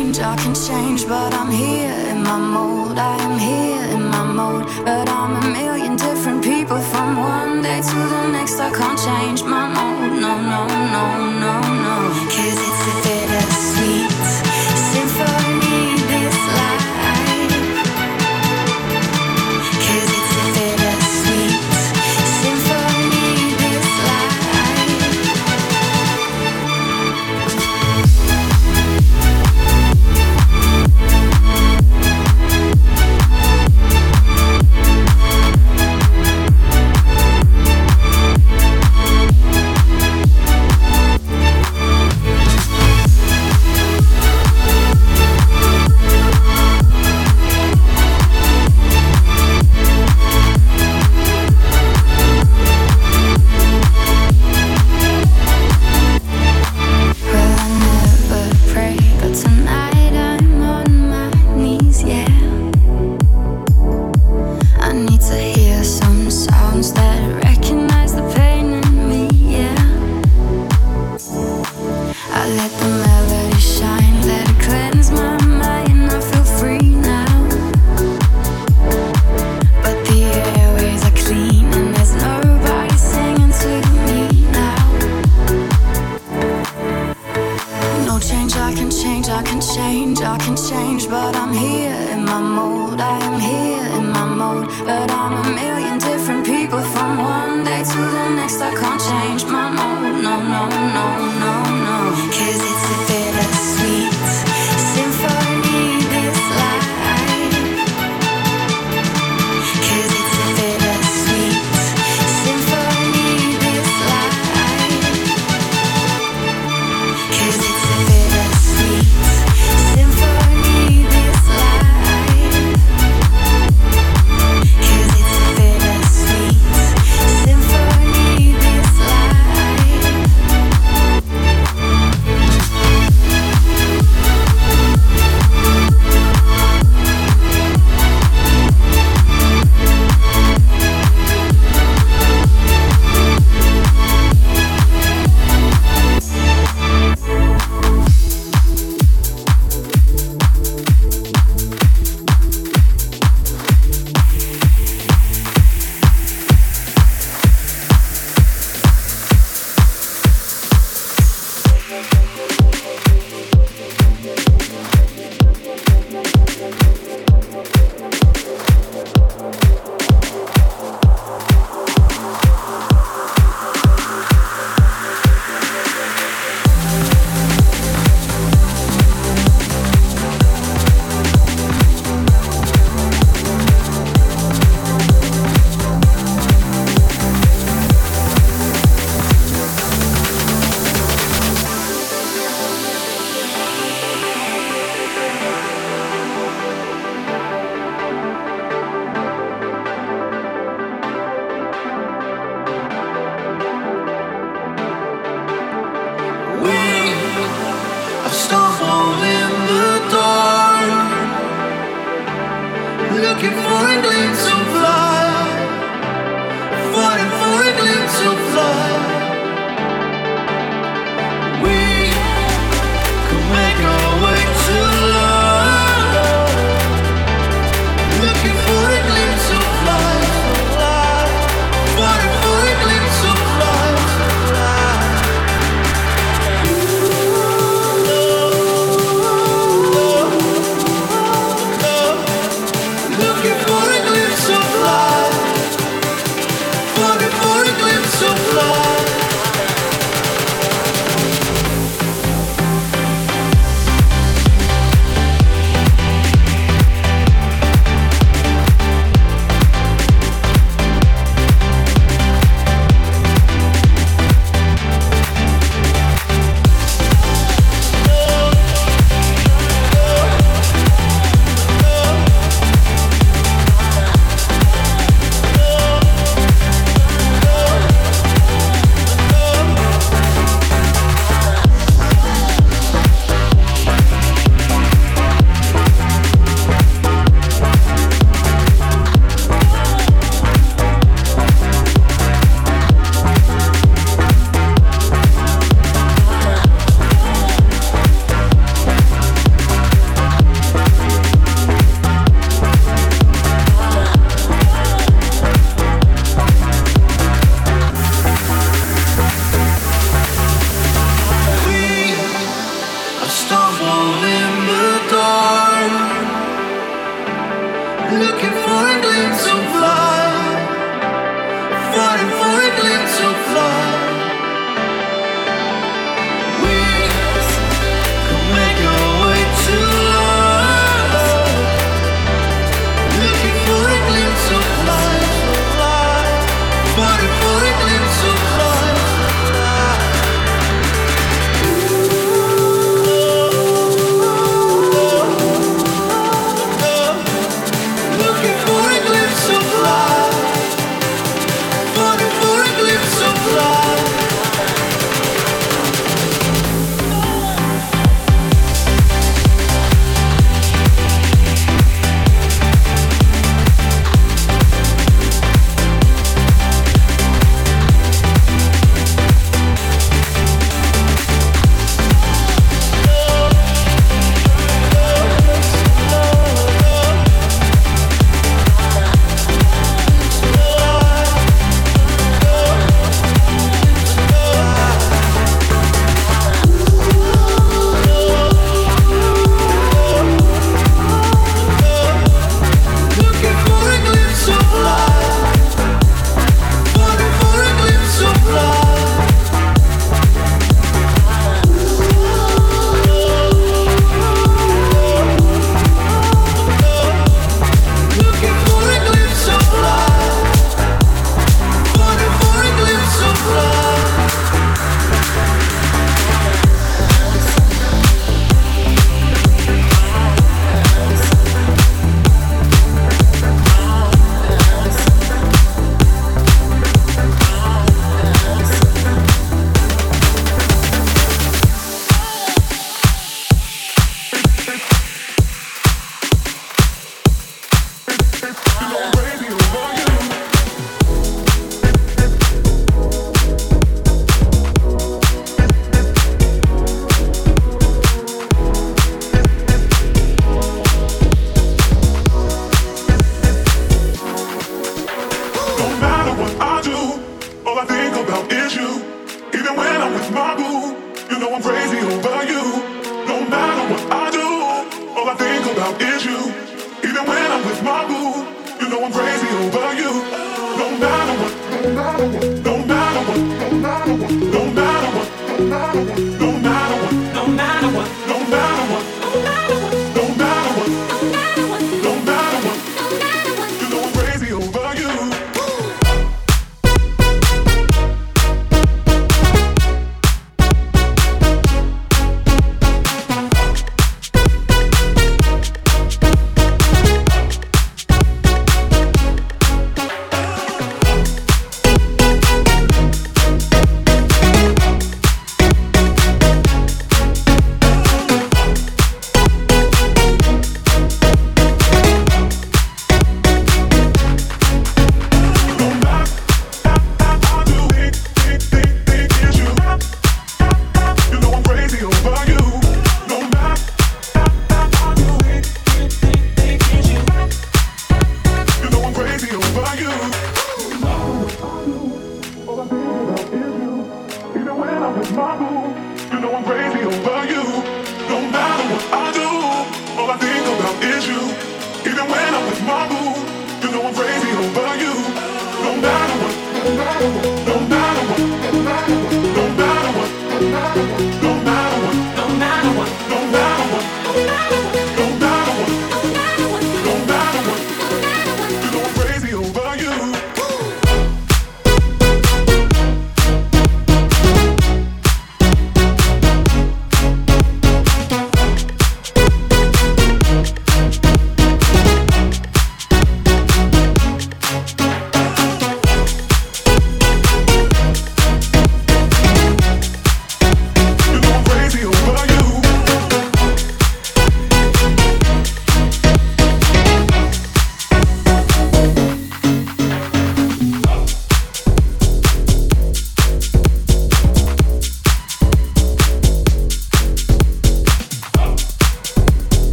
change, I can change, but I'm here in my mold. I am here in my mold, but I'm a million different people from one day to the next. I can't change my mold, no, no, no, no, no. Cause it's a bit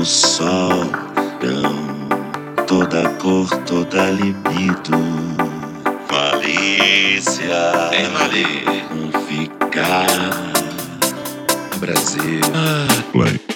do sol, dão toda cor, toda libido. Malícia, é malê, um ficar. Brasil. Ah, play.